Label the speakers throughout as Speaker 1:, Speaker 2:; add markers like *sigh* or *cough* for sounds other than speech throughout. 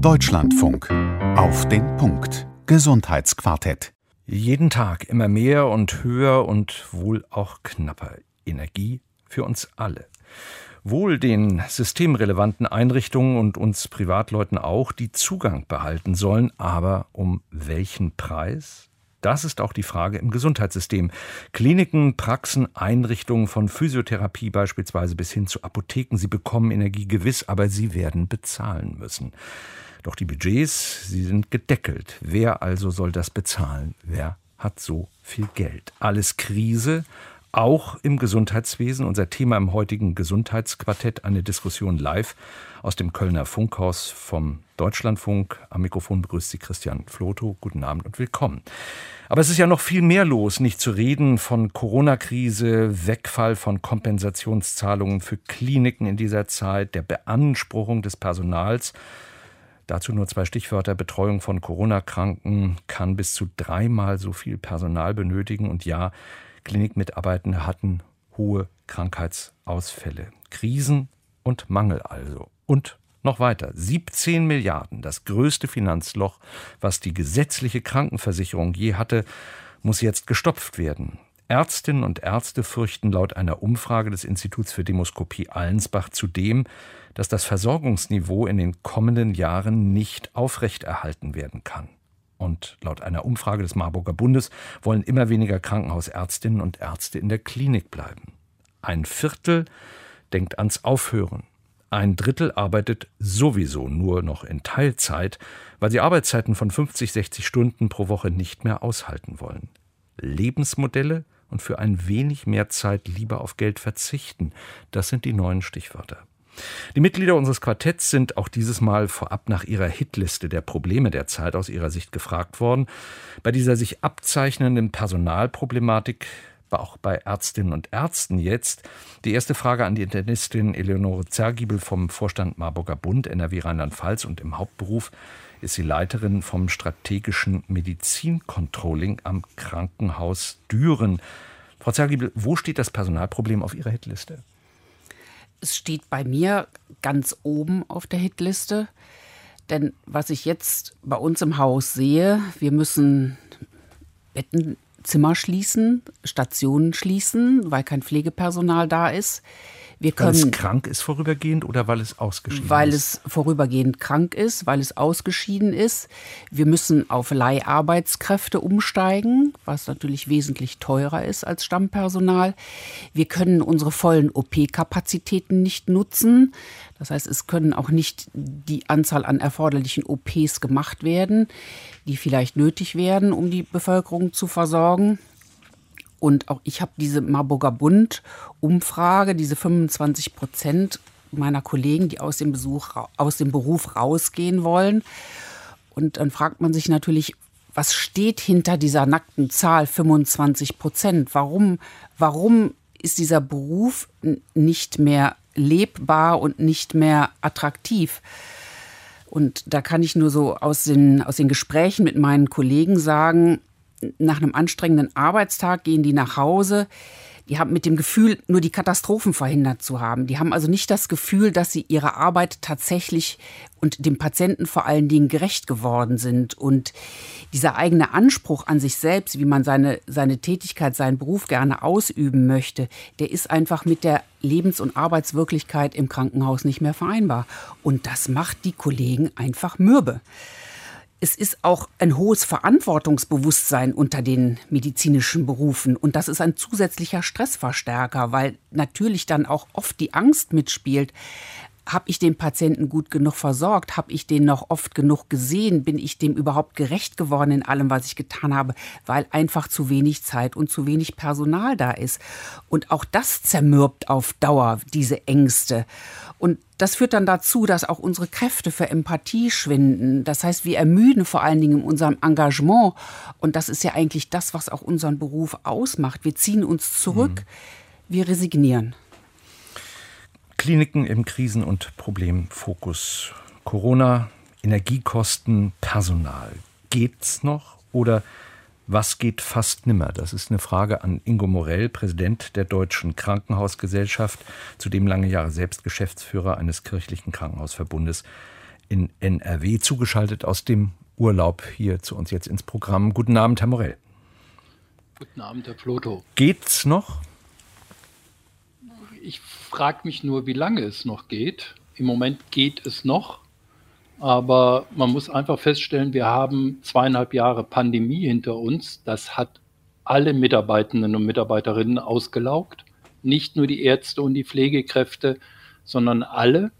Speaker 1: Deutschlandfunk. Auf den Punkt. Gesundheitsquartett.
Speaker 2: Jeden Tag immer mehr und höher und wohl auch knapper. Energie für uns alle. Wohl den systemrelevanten Einrichtungen und uns Privatleuten auch, die Zugang behalten sollen, aber um welchen Preis? Das ist auch die Frage im Gesundheitssystem. Kliniken, Praxen, Einrichtungen von Physiotherapie beispielsweise bis hin zu Apotheken, sie bekommen Energie gewiss, aber sie werden bezahlen müssen. Doch die Budgets, sie sind gedeckelt. Wer also soll das bezahlen? Wer hat so viel Geld? Alles Krise, auch im Gesundheitswesen. Unser Thema im heutigen Gesundheitsquartett, eine Diskussion live aus dem Kölner Funkhaus vom Deutschlandfunk. Am Mikrofon begrüßt Sie Christian Floto. Guten Abend und willkommen. Aber es ist ja noch viel mehr los, nicht zu reden von Corona-Krise, Wegfall von Kompensationszahlungen für Kliniken in dieser Zeit, der Beanspruchung des Personals. Dazu nur zwei Stichwörter. Betreuung von Corona-Kranken kann bis zu dreimal so viel Personal benötigen. Und ja, Klinikmitarbeitende hatten hohe Krankheitsausfälle. Krisen und Mangel also. Und noch weiter. 17 Milliarden, das größte Finanzloch, was die gesetzliche Krankenversicherung je hatte, muss jetzt gestopft werden. Ärztinnen und Ärzte fürchten laut einer Umfrage des Instituts für Demoskopie Allensbach zudem, dass das Versorgungsniveau in den kommenden Jahren nicht aufrechterhalten werden kann. Und laut einer Umfrage des Marburger Bundes wollen immer weniger Krankenhausärztinnen und Ärzte in der Klinik bleiben. Ein Viertel denkt ans Aufhören. Ein Drittel arbeitet sowieso nur noch in Teilzeit, weil sie Arbeitszeiten von 50, 60 Stunden pro Woche nicht mehr aushalten wollen. Lebensmodelle und für ein wenig mehr Zeit lieber auf Geld verzichten, das sind die neuen Stichwörter. Die Mitglieder unseres Quartetts sind auch dieses Mal vorab nach ihrer Hitliste der Probleme der Zeit aus ihrer Sicht gefragt worden. Bei dieser sich abzeichnenden Personalproblematik auch bei Ärztinnen und Ärzten jetzt. Die erste Frage an die Internistin Eleonore Zergiebel vom Vorstand Marburger Bund NRW Rheinland-Pfalz und im Hauptberuf ist sie Leiterin vom strategischen Medizincontrolling am Krankenhaus Düren. Frau Zergiebel, wo steht das Personalproblem auf Ihrer Hitliste?
Speaker 3: Es steht bei mir ganz oben auf der Hitliste. Denn was ich jetzt bei uns im Haus sehe, wir müssen Bettenzimmer schließen, Stationen schließen, weil kein Pflegepersonal da ist.
Speaker 2: Wir können, weil es krank ist vorübergehend oder weil es ausgeschieden
Speaker 3: weil
Speaker 2: ist?
Speaker 3: Weil es vorübergehend krank ist, weil es ausgeschieden ist. Wir müssen auf Leiharbeitskräfte umsteigen, was natürlich wesentlich teurer ist als Stammpersonal. Wir können unsere vollen OP-Kapazitäten nicht nutzen. Das heißt, es können auch nicht die Anzahl an erforderlichen OPs gemacht werden, die vielleicht nötig werden, um die Bevölkerung zu versorgen. Und auch ich habe diese Marburger Bund-Umfrage, diese 25 Prozent meiner Kollegen, die aus dem, Besuch, aus dem Beruf rausgehen wollen. Und dann fragt man sich natürlich, was steht hinter dieser nackten Zahl 25 Prozent? Warum, warum ist dieser Beruf nicht mehr lebbar und nicht mehr attraktiv? Und da kann ich nur so aus den, aus den Gesprächen mit meinen Kollegen sagen, nach einem anstrengenden Arbeitstag gehen die nach Hause. Die haben mit dem Gefühl, nur die Katastrophen verhindert zu haben. Die haben also nicht das Gefühl, dass sie ihrer Arbeit tatsächlich und dem Patienten vor allen Dingen gerecht geworden sind. Und dieser eigene Anspruch an sich selbst, wie man seine, seine Tätigkeit, seinen Beruf gerne ausüben möchte, der ist einfach mit der Lebens- und Arbeitswirklichkeit im Krankenhaus nicht mehr vereinbar. Und das macht die Kollegen einfach mürbe es ist auch ein hohes Verantwortungsbewusstsein unter den medizinischen Berufen. Und das ist ein zusätzlicher Stressverstärker, weil natürlich dann auch oft die Angst mitspielt. Habe ich den Patienten gut genug versorgt? Habe ich den noch oft genug gesehen? Bin ich dem überhaupt gerecht geworden in allem, was ich getan habe? Weil einfach zu wenig Zeit und zu wenig Personal da ist. Und auch das zermürbt auf Dauer diese Ängste. Und das führt dann dazu, dass auch unsere Kräfte für Empathie schwinden. Das heißt, wir ermüden vor allen Dingen in unserem Engagement. Und das ist ja eigentlich das, was auch unseren Beruf ausmacht. Wir ziehen uns zurück, mhm. wir resignieren.
Speaker 2: Kliniken im Krisen- und Problemfokus. Corona, Energiekosten, Personal. Geht's noch oder was geht fast nimmer? Das ist eine Frage an Ingo Morell, Präsident der Deutschen Krankenhausgesellschaft, zudem lange Jahre selbst Geschäftsführer eines kirchlichen Krankenhausverbundes. in NRW zugeschaltet aus dem Urlaub hier zu uns jetzt ins Programm. Guten Abend, Herr Morell.
Speaker 4: Guten Abend, Herr Floto.
Speaker 2: Geht's noch?
Speaker 4: Ich frage mich nur, wie lange es noch geht. Im Moment geht es noch, aber man muss einfach feststellen, wir haben zweieinhalb Jahre Pandemie hinter uns. Das hat alle Mitarbeitenden und Mitarbeiterinnen ausgelaugt. Nicht nur die Ärzte und die Pflegekräfte, sondern alle.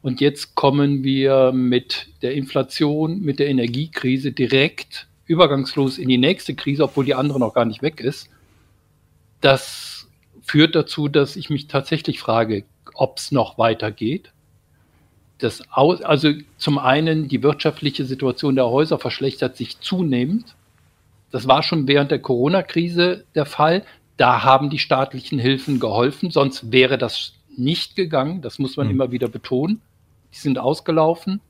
Speaker 4: Und jetzt kommen wir mit der Inflation, mit der Energiekrise direkt übergangslos in die nächste Krise, obwohl die andere noch gar nicht weg ist. Das führt dazu, dass ich mich tatsächlich frage, ob es noch weitergeht. Das also zum einen die wirtschaftliche Situation der Häuser verschlechtert sich zunehmend. Das war schon während der Corona-Krise der Fall. Da haben die staatlichen Hilfen geholfen, sonst wäre das nicht gegangen. Das muss man mhm. immer wieder betonen. Die sind ausgelaufen.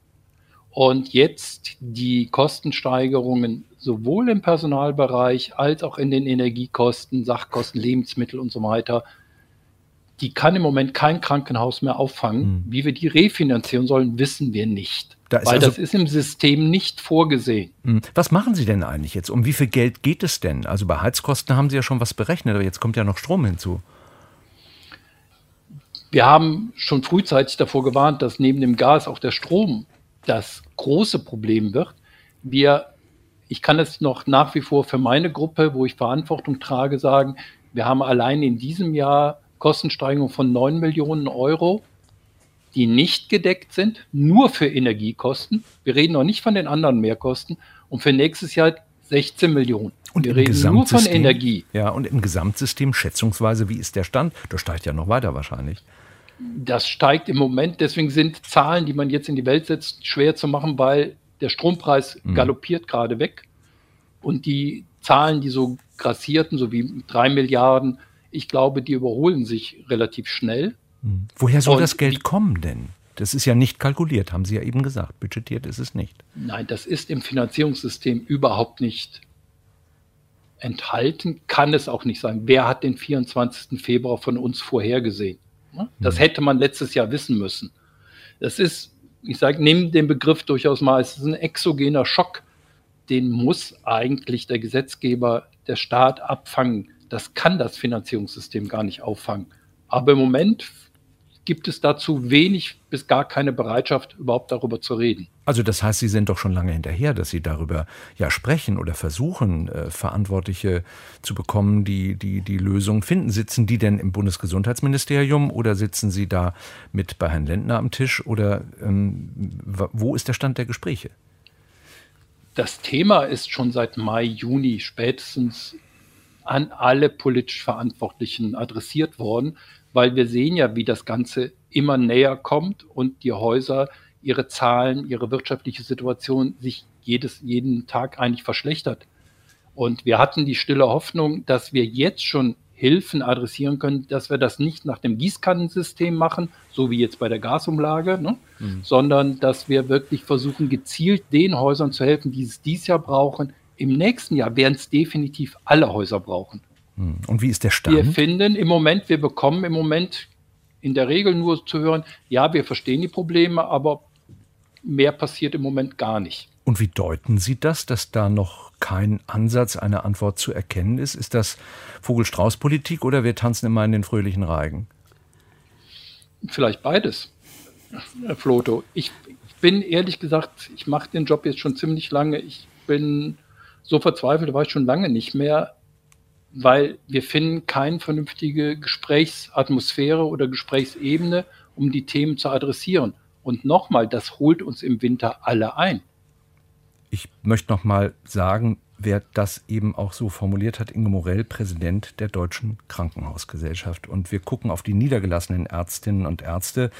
Speaker 4: Und jetzt die Kostensteigerungen sowohl im Personalbereich als auch in den Energiekosten, Sachkosten, Lebensmittel und so weiter, die kann im Moment kein Krankenhaus mehr auffangen. Mhm. Wie wir die refinanzieren sollen, wissen wir nicht. Da weil also das ist im System nicht vorgesehen.
Speaker 2: Hm. Was machen Sie denn eigentlich jetzt? Um wie viel Geld geht es denn? Also bei Heizkosten haben Sie ja schon was berechnet, aber jetzt kommt ja noch Strom hinzu.
Speaker 4: Wir haben schon frühzeitig davor gewarnt, dass neben dem Gas auch der Strom das große Problem wird. Wir, ich kann es noch nach wie vor für meine Gruppe, wo ich Verantwortung trage, sagen, wir haben allein in diesem Jahr Kostensteigerung von 9 Millionen Euro, die nicht gedeckt sind, nur für Energiekosten. Wir reden noch nicht von den anderen Mehrkosten. Und für nächstes Jahr 16 Millionen.
Speaker 2: Und wir reden nur von Energie. Ja, und im Gesamtsystem schätzungsweise, wie ist der Stand? Das steigt ja noch weiter wahrscheinlich.
Speaker 4: Das steigt im Moment, deswegen sind Zahlen, die man jetzt in die Welt setzt, schwer zu machen, weil der Strompreis mhm. galoppiert gerade weg. Und die Zahlen, die so grassierten, so wie drei Milliarden, ich glaube, die überholen sich relativ schnell.
Speaker 2: Mhm. Woher soll Und das Geld kommen denn? Das ist ja nicht kalkuliert, haben Sie ja eben gesagt. Budgetiert ist es nicht.
Speaker 4: Nein, das ist im Finanzierungssystem überhaupt nicht enthalten, kann es auch nicht sein. Wer hat den 24. Februar von uns vorhergesehen? Das mhm. hätte man letztes Jahr wissen müssen. Das ist, ich sage, neben dem Begriff durchaus mal, es ist ein exogener Schock, den muss eigentlich der Gesetzgeber, der Staat abfangen. Das kann das Finanzierungssystem gar nicht auffangen. Aber im Moment gibt es dazu wenig bis gar keine Bereitschaft, überhaupt darüber zu reden.
Speaker 2: Also das heißt, Sie sind doch schon lange hinterher, dass Sie darüber ja sprechen oder versuchen, äh, Verantwortliche zu bekommen, die, die die Lösung finden. Sitzen die denn im Bundesgesundheitsministerium oder sitzen Sie da mit bei Herrn Lendner am Tisch oder ähm, wo ist der Stand der Gespräche?
Speaker 4: Das Thema ist schon seit Mai, Juni spätestens an alle politisch Verantwortlichen adressiert worden weil wir sehen ja, wie das Ganze immer näher kommt und die Häuser ihre Zahlen, ihre wirtschaftliche Situation sich jedes, jeden Tag eigentlich verschlechtert. Und wir hatten die stille Hoffnung, dass wir jetzt schon Hilfen adressieren können, dass wir das nicht nach dem Gießkannensystem machen, so wie jetzt bei der Gasumlage, ne? mhm. sondern dass wir wirklich versuchen, gezielt den Häusern zu helfen, die es dieses Jahr brauchen. Im nächsten Jahr werden es definitiv alle Häuser brauchen.
Speaker 2: Und wie ist der Stand?
Speaker 4: Wir finden im Moment, wir bekommen im Moment in der Regel nur zu hören, ja, wir verstehen die Probleme, aber mehr passiert im Moment gar nicht.
Speaker 2: Und wie deuten Sie das, dass da noch kein Ansatz einer Antwort zu erkennen ist? Ist das Vogel-Strauß-Politik oder wir tanzen immer in den fröhlichen Reigen?
Speaker 4: Vielleicht beides, Herr Floto. Ich bin ehrlich gesagt, ich mache den Job jetzt schon ziemlich lange. Ich bin so verzweifelt, war ich schon lange nicht mehr weil wir finden keine vernünftige Gesprächsatmosphäre oder Gesprächsebene, um die Themen zu adressieren. Und nochmal, das holt uns im Winter alle ein.
Speaker 2: Ich möchte nochmal sagen, wer das eben auch so formuliert hat, Inge Morell, Präsident der Deutschen Krankenhausgesellschaft. Und wir gucken auf die niedergelassenen Ärztinnen und Ärzte,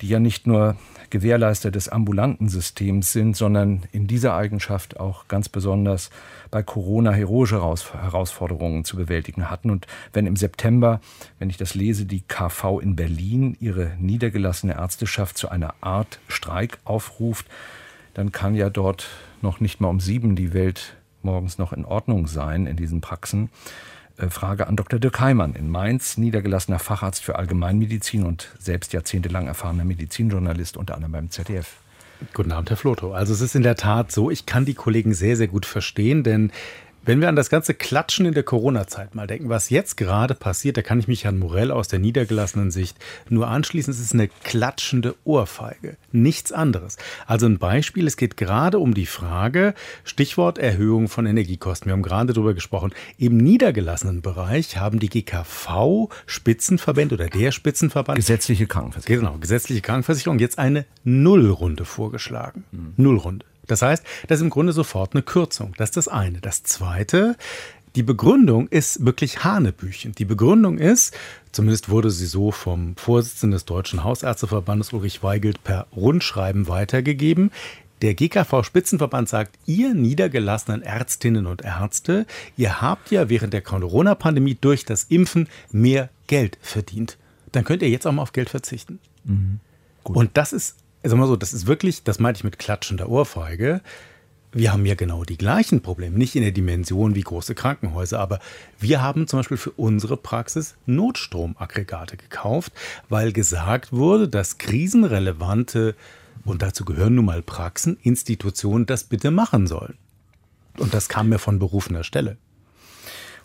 Speaker 2: die ja nicht nur Gewährleister des ambulanten Systems sind, sondern in dieser Eigenschaft auch ganz besonders bei Corona heroische Herausforderungen zu bewältigen hatten. Und wenn im September, wenn ich das lese, die KV in Berlin ihre niedergelassene Ärzteschaft zu einer Art Streik aufruft, dann kann ja dort noch nicht mal um sieben die Welt morgens noch in Ordnung sein in diesen Praxen. Äh, Frage an Dr. Dirk Heimann in Mainz, niedergelassener Facharzt für Allgemeinmedizin und selbst jahrzehntelang erfahrener Medizinjournalist, unter anderem beim ZDF.
Speaker 5: Guten Abend, Herr Floto. Also es ist in der Tat so, ich kann die Kollegen sehr, sehr gut verstehen, denn wenn wir an das ganze Klatschen in der Corona-Zeit mal denken, was jetzt gerade passiert, da kann ich mich Herrn Morell aus der niedergelassenen Sicht nur anschließen. Es ist eine klatschende Ohrfeige. Nichts anderes. Also ein Beispiel, es geht gerade um die Frage, Stichwort Erhöhung von Energiekosten. Wir haben gerade darüber gesprochen. Im niedergelassenen Bereich haben die GKV Spitzenverbände oder der Spitzenverband.
Speaker 2: Gesetzliche Krankenversicherung.
Speaker 5: Genau, gesetzliche Krankenversicherung jetzt eine Nullrunde vorgeschlagen. Mhm. Nullrunde. Das heißt, das ist im Grunde sofort eine Kürzung. Das ist das eine. Das zweite, die Begründung ist wirklich Hanebüchen. Die Begründung ist, zumindest wurde sie so vom Vorsitzenden des Deutschen Hausärzteverbandes Ulrich Weigelt per Rundschreiben weitergegeben. Der GKV-Spitzenverband sagt, ihr niedergelassenen Ärztinnen und Ärzte, ihr habt ja während der Corona-Pandemie durch das Impfen mehr Geld verdient. Dann könnt ihr jetzt auch mal auf Geld verzichten. Mhm. Und das ist also mal so, das ist wirklich, das meinte ich mit klatschender Ohrfeige. Wir haben ja genau die gleichen Probleme, nicht in der Dimension wie große Krankenhäuser, aber wir haben zum Beispiel für unsere Praxis Notstromaggregate gekauft, weil gesagt wurde, dass krisenrelevante, und dazu gehören nun mal Praxen, Institutionen das bitte machen sollen. Und das kam mir von berufener Stelle.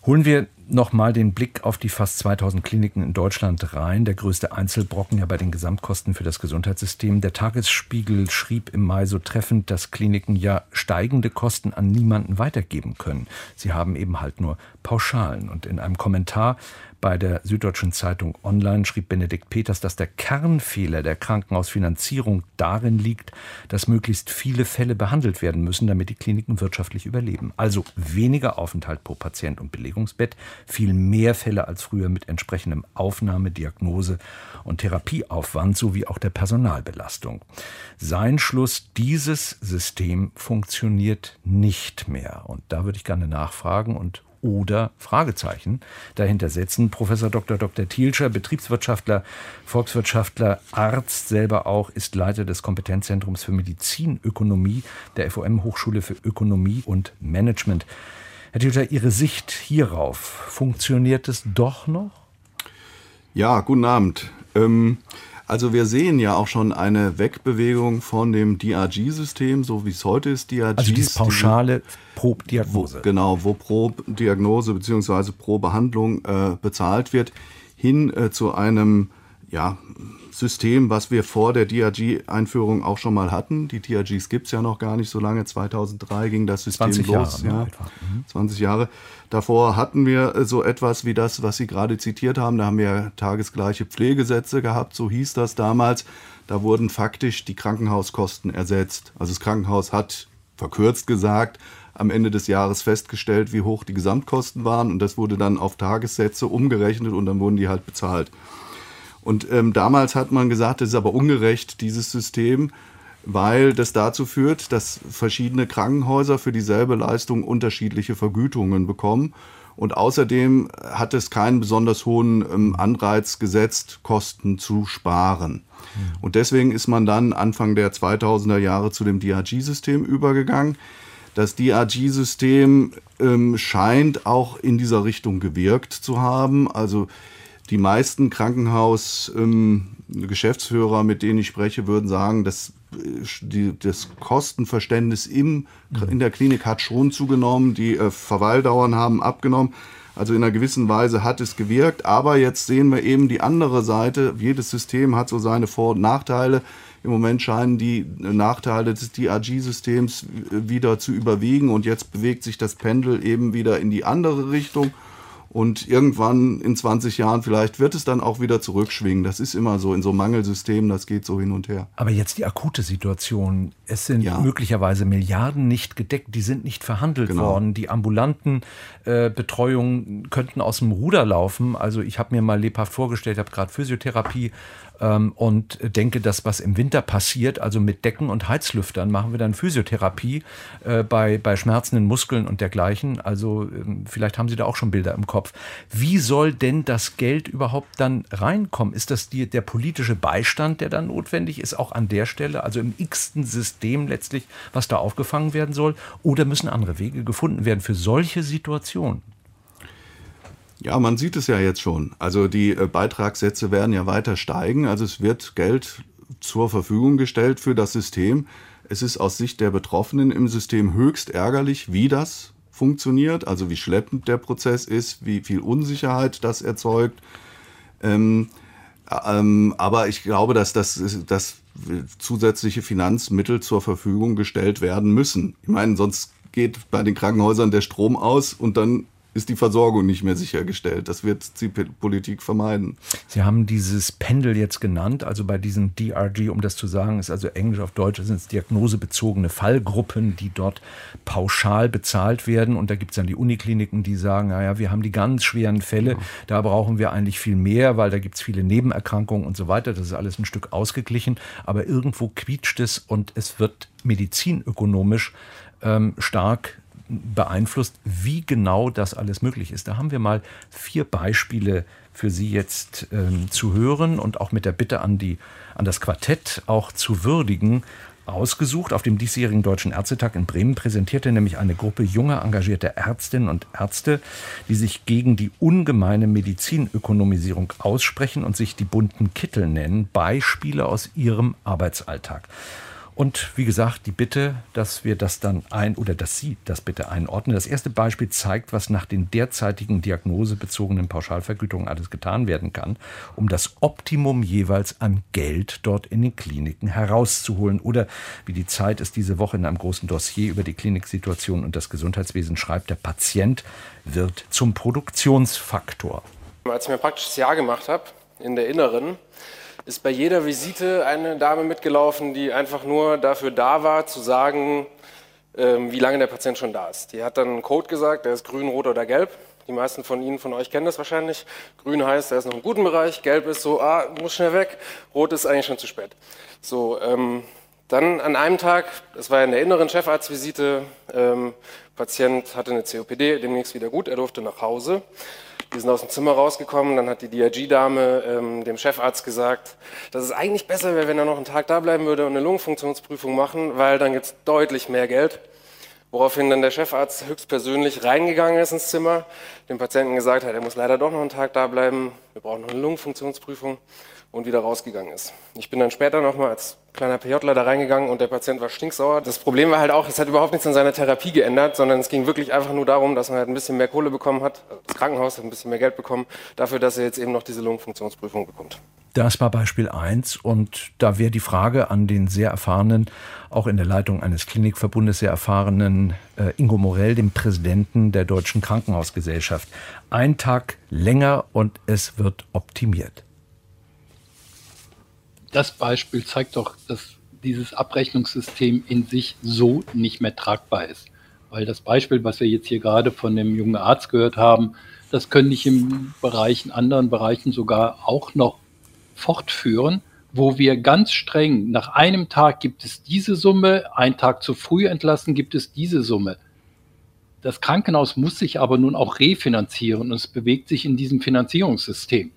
Speaker 2: Holen wir nochmal den Blick auf die fast 2000 Kliniken in Deutschland rein. Der größte Einzelbrocken ja bei den Gesamtkosten für das Gesundheitssystem. Der Tagesspiegel schrieb im Mai so treffend, dass Kliniken ja steigende Kosten an niemanden weitergeben können. Sie haben eben halt nur Pauschalen. Und in einem Kommentar bei der Süddeutschen Zeitung Online schrieb Benedikt Peters, dass der Kernfehler der Krankenhausfinanzierung darin liegt, dass möglichst viele Fälle behandelt werden müssen, damit die Kliniken wirtschaftlich überleben. Also weniger Aufenthalt pro Patient und Belegungsbett, viel mehr Fälle als früher mit entsprechendem Aufnahme, Diagnose und Therapieaufwand sowie auch der Personalbelastung. Sein Schluss, dieses System funktioniert nicht mehr. Und da würde ich gerne nachfragen und oder Fragezeichen dahinter setzen. Professor Dr. Dr. Thielscher, Betriebswirtschaftler, Volkswirtschaftler, Arzt selber auch, ist Leiter des Kompetenzzentrums für Medizinökonomie der FOM Hochschule für Ökonomie und Management. Herr Thielscher, Ihre Sicht hierauf, funktioniert es doch noch?
Speaker 6: Ja, guten Abend. Ähm, also wir sehen ja auch schon eine Wegbewegung von dem DRG-System, so wie es heute ist. DRG
Speaker 2: also die pauschale pro Diagnose.
Speaker 6: Genau, wo pro Diagnose bzw. pro Behandlung äh, bezahlt wird, hin äh, zu einem ja, System, was wir vor der DRG-Einführung auch schon mal hatten. Die DRGs gibt es ja noch gar nicht so lange. 2003 ging das System 20 los. Jahre, ja, mhm. 20 Jahre. Davor hatten wir äh, so etwas wie das, was Sie gerade zitiert haben. Da haben wir tagesgleiche Pflegesätze gehabt, so hieß das damals. Da wurden faktisch die Krankenhauskosten ersetzt. Also das Krankenhaus hat, verkürzt gesagt, am Ende des Jahres festgestellt, wie hoch die Gesamtkosten waren. Und das wurde dann auf Tagessätze umgerechnet und dann wurden die halt bezahlt. Und ähm, damals hat man gesagt, das ist aber ungerecht, dieses System, weil das dazu führt, dass verschiedene Krankenhäuser für dieselbe Leistung unterschiedliche Vergütungen bekommen. Und außerdem hat es keinen besonders hohen ähm, Anreiz gesetzt, Kosten zu sparen. Mhm. Und deswegen ist man dann Anfang der 2000er Jahre zu dem DRG-System übergegangen. Das DRG-System ähm, scheint auch in dieser Richtung gewirkt zu haben. Also die meisten Krankenhaus-Geschäftsführer, ähm, mit denen ich spreche, würden sagen, dass äh, die, das Kostenverständnis im, in der Klinik hat schon zugenommen, die äh, Verweildauern haben abgenommen. Also in einer gewissen Weise hat es gewirkt, aber jetzt sehen wir eben die andere Seite. Jedes System hat so seine Vor- und Nachteile. Im Moment scheinen die Nachteile des DRG-Systems wieder zu überwiegen und jetzt bewegt sich das Pendel eben wieder in die andere Richtung. Und irgendwann in 20 Jahren vielleicht wird es dann auch wieder zurückschwingen. Das ist immer so in so Mangelsystemen, das geht so hin und her.
Speaker 2: Aber jetzt die akute Situation. Es sind ja. möglicherweise Milliarden nicht gedeckt, die sind nicht verhandelt genau. worden. Die ambulanten äh, Betreuungen könnten aus dem Ruder laufen. Also ich habe mir mal lebhaft vorgestellt, habe gerade Physiotherapie ähm, und denke, dass was im Winter passiert, also mit Decken und Heizlüftern, machen wir dann Physiotherapie äh, bei, bei schmerzenden Muskeln und dergleichen. Also ähm, vielleicht haben Sie da auch schon Bilder im Kopf. Wie soll denn das Geld überhaupt dann reinkommen? Ist das die, der politische Beistand, der dann notwendig ist, auch an der Stelle, also im x-ten System letztlich, was da aufgefangen werden soll? Oder müssen andere Wege gefunden werden für solche Situationen?
Speaker 6: Ja, man sieht es ja jetzt schon. Also die äh, Beitragssätze werden ja weiter steigen. Also es wird Geld zur Verfügung gestellt für das System. Es ist aus Sicht der Betroffenen im System höchst ärgerlich, wie das funktioniert, also wie schleppend der Prozess ist, wie viel Unsicherheit das erzeugt. Ähm, ähm, aber ich glaube, dass, das, dass zusätzliche Finanzmittel zur Verfügung gestellt werden müssen. Ich meine, sonst geht bei den Krankenhäusern der Strom aus und dann ist die Versorgung nicht mehr sichergestellt. Das wird die Politik vermeiden.
Speaker 2: Sie haben dieses Pendel jetzt genannt, also bei diesen DRG, um das zu sagen, ist also Englisch auf Deutsch, sind es diagnosebezogene Fallgruppen, die dort pauschal bezahlt werden. Und da gibt es dann die Unikliniken, die sagen, naja, wir haben die ganz schweren Fälle, ja. da brauchen wir eigentlich viel mehr, weil da gibt es viele Nebenerkrankungen und so weiter. Das ist alles ein Stück ausgeglichen, aber irgendwo quietscht es und es wird medizinökonomisch ähm, stark beeinflusst, wie genau das alles möglich ist. Da haben wir mal vier Beispiele für Sie jetzt ähm, zu hören und auch mit der Bitte an, die, an das Quartett auch zu würdigen, ausgesucht. Auf dem diesjährigen Deutschen Ärztetag in Bremen präsentierte nämlich eine Gruppe junger, engagierter Ärztinnen und Ärzte, die sich gegen die ungemeine Medizinökonomisierung aussprechen und sich die bunten Kittel nennen, Beispiele aus ihrem Arbeitsalltag. Und wie gesagt, die Bitte, dass wir das dann ein oder dass Sie das bitte einordnen. Das erste Beispiel zeigt, was nach den derzeitigen diagnosebezogenen Pauschalvergütungen alles getan werden kann, um das Optimum jeweils an Geld dort in den Kliniken herauszuholen. Oder wie die Zeit es diese Woche in einem großen Dossier über die Kliniksituation und das Gesundheitswesen schreibt, der Patient wird zum Produktionsfaktor.
Speaker 7: Als ich mir praktisch das Jahr gemacht habe, in der Inneren, ist bei jeder Visite eine Dame mitgelaufen, die einfach nur dafür da war, zu sagen, ähm, wie lange der Patient schon da ist. Die hat dann einen Code gesagt, der ist grün, rot oder gelb. Die meisten von Ihnen, von euch kennen das wahrscheinlich. Grün heißt, er ist noch im guten Bereich. Gelb ist so, ah, muss schnell weg. Rot ist eigentlich schon zu spät. So, ähm, dann an einem Tag, das war in der inneren Chefarztvisite, ähm, Patient hatte eine COPD, demnächst wieder gut, er durfte nach Hause. Wir sind aus dem Zimmer rausgekommen, dann hat die DRG-Dame ähm, dem Chefarzt gesagt, dass es eigentlich besser wäre, wenn er noch einen Tag da bleiben würde und eine Lungenfunktionsprüfung machen, weil dann gibt es deutlich mehr Geld. Woraufhin dann der Chefarzt höchstpersönlich reingegangen ist ins Zimmer, dem Patienten gesagt hat, er muss leider doch noch einen Tag da bleiben, wir brauchen noch eine Lungenfunktionsprüfung und wieder rausgegangen ist. Ich bin dann später nochmal als kleiner PJler da reingegangen und der Patient war stinksauer. Das Problem war halt auch, es hat überhaupt nichts an seiner Therapie geändert, sondern es ging wirklich einfach nur darum, dass man halt ein bisschen mehr Kohle bekommen hat. Das Krankenhaus hat ein bisschen mehr Geld bekommen, dafür, dass er jetzt eben noch diese Lungenfunktionsprüfung bekommt.
Speaker 2: Das war Beispiel 1 und da wäre die Frage an den sehr erfahrenen, auch in der Leitung eines Klinikverbundes sehr erfahrenen äh, Ingo Morell, dem Präsidenten der Deutschen Krankenhausgesellschaft. Ein Tag länger und es wird optimiert
Speaker 4: das Beispiel zeigt doch, dass dieses Abrechnungssystem in sich so nicht mehr tragbar ist. Weil das Beispiel, was wir jetzt hier gerade von dem jungen Arzt gehört haben, das können ich in Bereichen, anderen Bereichen sogar auch noch fortführen, wo wir ganz streng nach einem Tag gibt es diese Summe, ein Tag zu früh entlassen gibt es diese Summe. Das Krankenhaus muss sich aber nun auch refinanzieren und es bewegt sich in diesem Finanzierungssystem.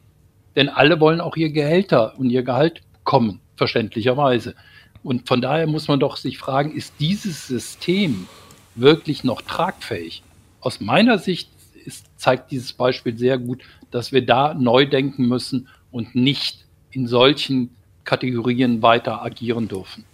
Speaker 4: Denn alle wollen auch ihr Gehälter und ihr Gehalt kommen, verständlicherweise. Und von daher muss man doch sich fragen, ist dieses System wirklich noch tragfähig? Aus meiner Sicht ist, zeigt dieses Beispiel sehr gut, dass wir da neu denken müssen und nicht in solchen Kategorien weiter agieren dürfen.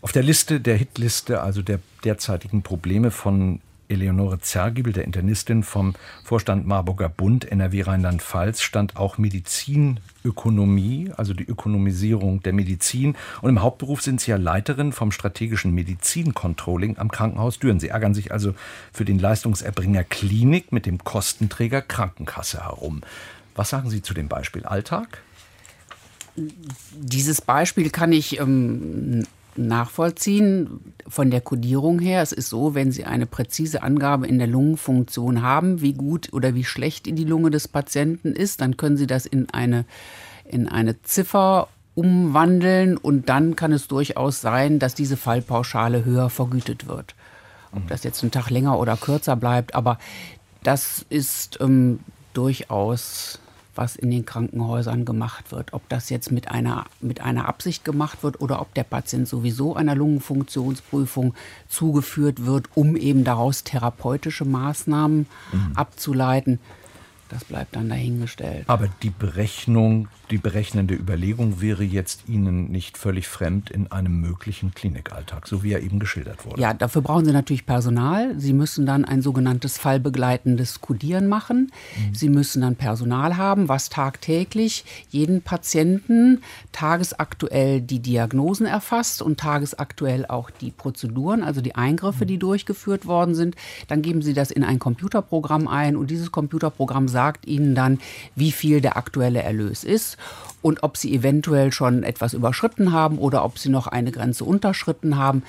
Speaker 2: Auf der Liste, der Hitliste, also der derzeitigen Probleme von Eleonore Zergibel, der Internistin vom Vorstand Marburger Bund NRW Rheinland-Pfalz, stand auch Medizinökonomie, also die Ökonomisierung der Medizin. Und im Hauptberuf sind Sie ja Leiterin vom strategischen Medizincontrolling am Krankenhaus Düren. Sie ärgern sich also für den Leistungserbringer Klinik mit dem Kostenträger Krankenkasse herum. Was sagen Sie zu dem Beispiel Alltag?
Speaker 3: Dieses Beispiel kann ich ähm, nachvollziehen von der Kodierung her. Es ist so, wenn Sie eine präzise Angabe in der Lungenfunktion haben, wie gut oder wie schlecht die Lunge des Patienten ist, dann können Sie das in eine, in eine Ziffer umwandeln und dann kann es durchaus sein, dass diese Fallpauschale höher vergütet wird. Ob das jetzt einen Tag länger oder kürzer bleibt, aber das ist ähm, durchaus was in den Krankenhäusern gemacht wird. Ob das jetzt mit einer, mit einer Absicht gemacht wird oder ob der Patient sowieso einer Lungenfunktionsprüfung zugeführt wird, um eben daraus therapeutische Maßnahmen mhm. abzuleiten. Das bleibt dann dahingestellt.
Speaker 2: Aber die Berechnung, die berechnende Überlegung wäre jetzt Ihnen nicht völlig fremd in einem möglichen Klinikalltag, so wie er eben geschildert wurde.
Speaker 3: Ja, dafür brauchen Sie natürlich Personal. Sie müssen dann ein sogenanntes fallbegleitendes Kodieren machen. Mhm. Sie müssen dann Personal haben, was tagtäglich jeden Patienten tagesaktuell die Diagnosen erfasst und tagesaktuell auch die Prozeduren, also die Eingriffe, die durchgeführt worden sind. Dann geben Sie das in ein Computerprogramm ein und dieses Computerprogramm sagt, sagt Ihnen dann, wie viel der aktuelle Erlös ist und ob Sie eventuell schon etwas überschritten haben oder ob Sie noch eine Grenze unterschritten haben.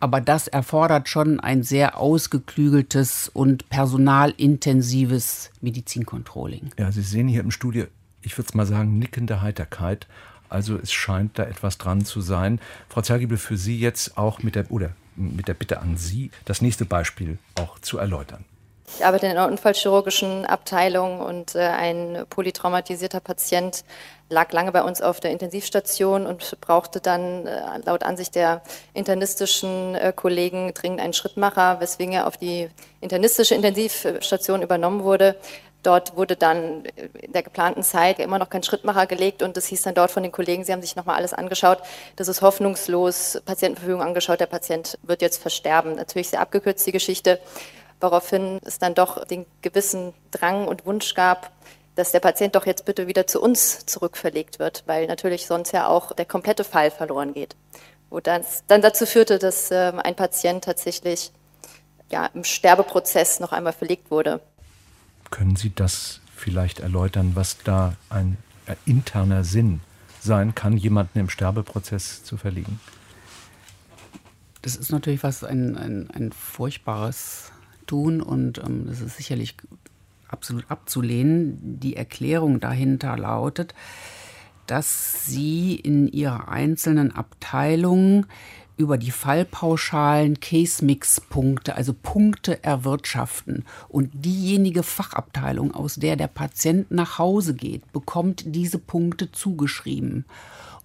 Speaker 3: Aber das erfordert schon ein sehr ausgeklügeltes und personalintensives Medizincontrolling.
Speaker 2: Ja, Sie sehen hier im Studio, ich würde es mal sagen, nickende Heiterkeit. Also es scheint da etwas dran zu sein. Frau Zergibel, für Sie jetzt auch mit der, oder mit der Bitte an Sie, das nächste Beispiel auch zu erläutern.
Speaker 8: Ich arbeite in einer unfallchirurgischen Abteilung und äh, ein polytraumatisierter Patient lag lange bei uns auf der Intensivstation und brauchte dann äh, laut Ansicht der internistischen äh, Kollegen dringend einen Schrittmacher, weswegen er auf die internistische Intensivstation übernommen wurde. Dort wurde dann in der geplanten Zeit immer noch kein Schrittmacher gelegt und es hieß dann dort von den Kollegen, sie haben sich nochmal alles angeschaut, das ist hoffnungslos, Patientenverfügung angeschaut, der Patient wird jetzt versterben. Natürlich sehr abgekürzt die Geschichte woraufhin es dann doch den gewissen Drang und Wunsch gab, dass der Patient doch jetzt bitte wieder zu uns zurückverlegt wird, weil natürlich sonst ja auch der komplette Fall verloren geht. Wo das dann dazu führte, dass äh, ein Patient tatsächlich ja, im Sterbeprozess noch einmal verlegt wurde.
Speaker 2: Können Sie das vielleicht erläutern, was da ein äh, interner Sinn sein kann, jemanden im Sterbeprozess zu verlegen?
Speaker 3: Das ist natürlich was ein, ein, ein furchtbares tun und ähm, das ist sicherlich absolut abzulehnen. Die Erklärung dahinter lautet, dass sie in ihrer einzelnen Abteilung über die Fallpauschalen Case-Mix-Punkte, also Punkte erwirtschaften. Und diejenige Fachabteilung, aus der der Patient nach Hause geht, bekommt diese Punkte zugeschrieben.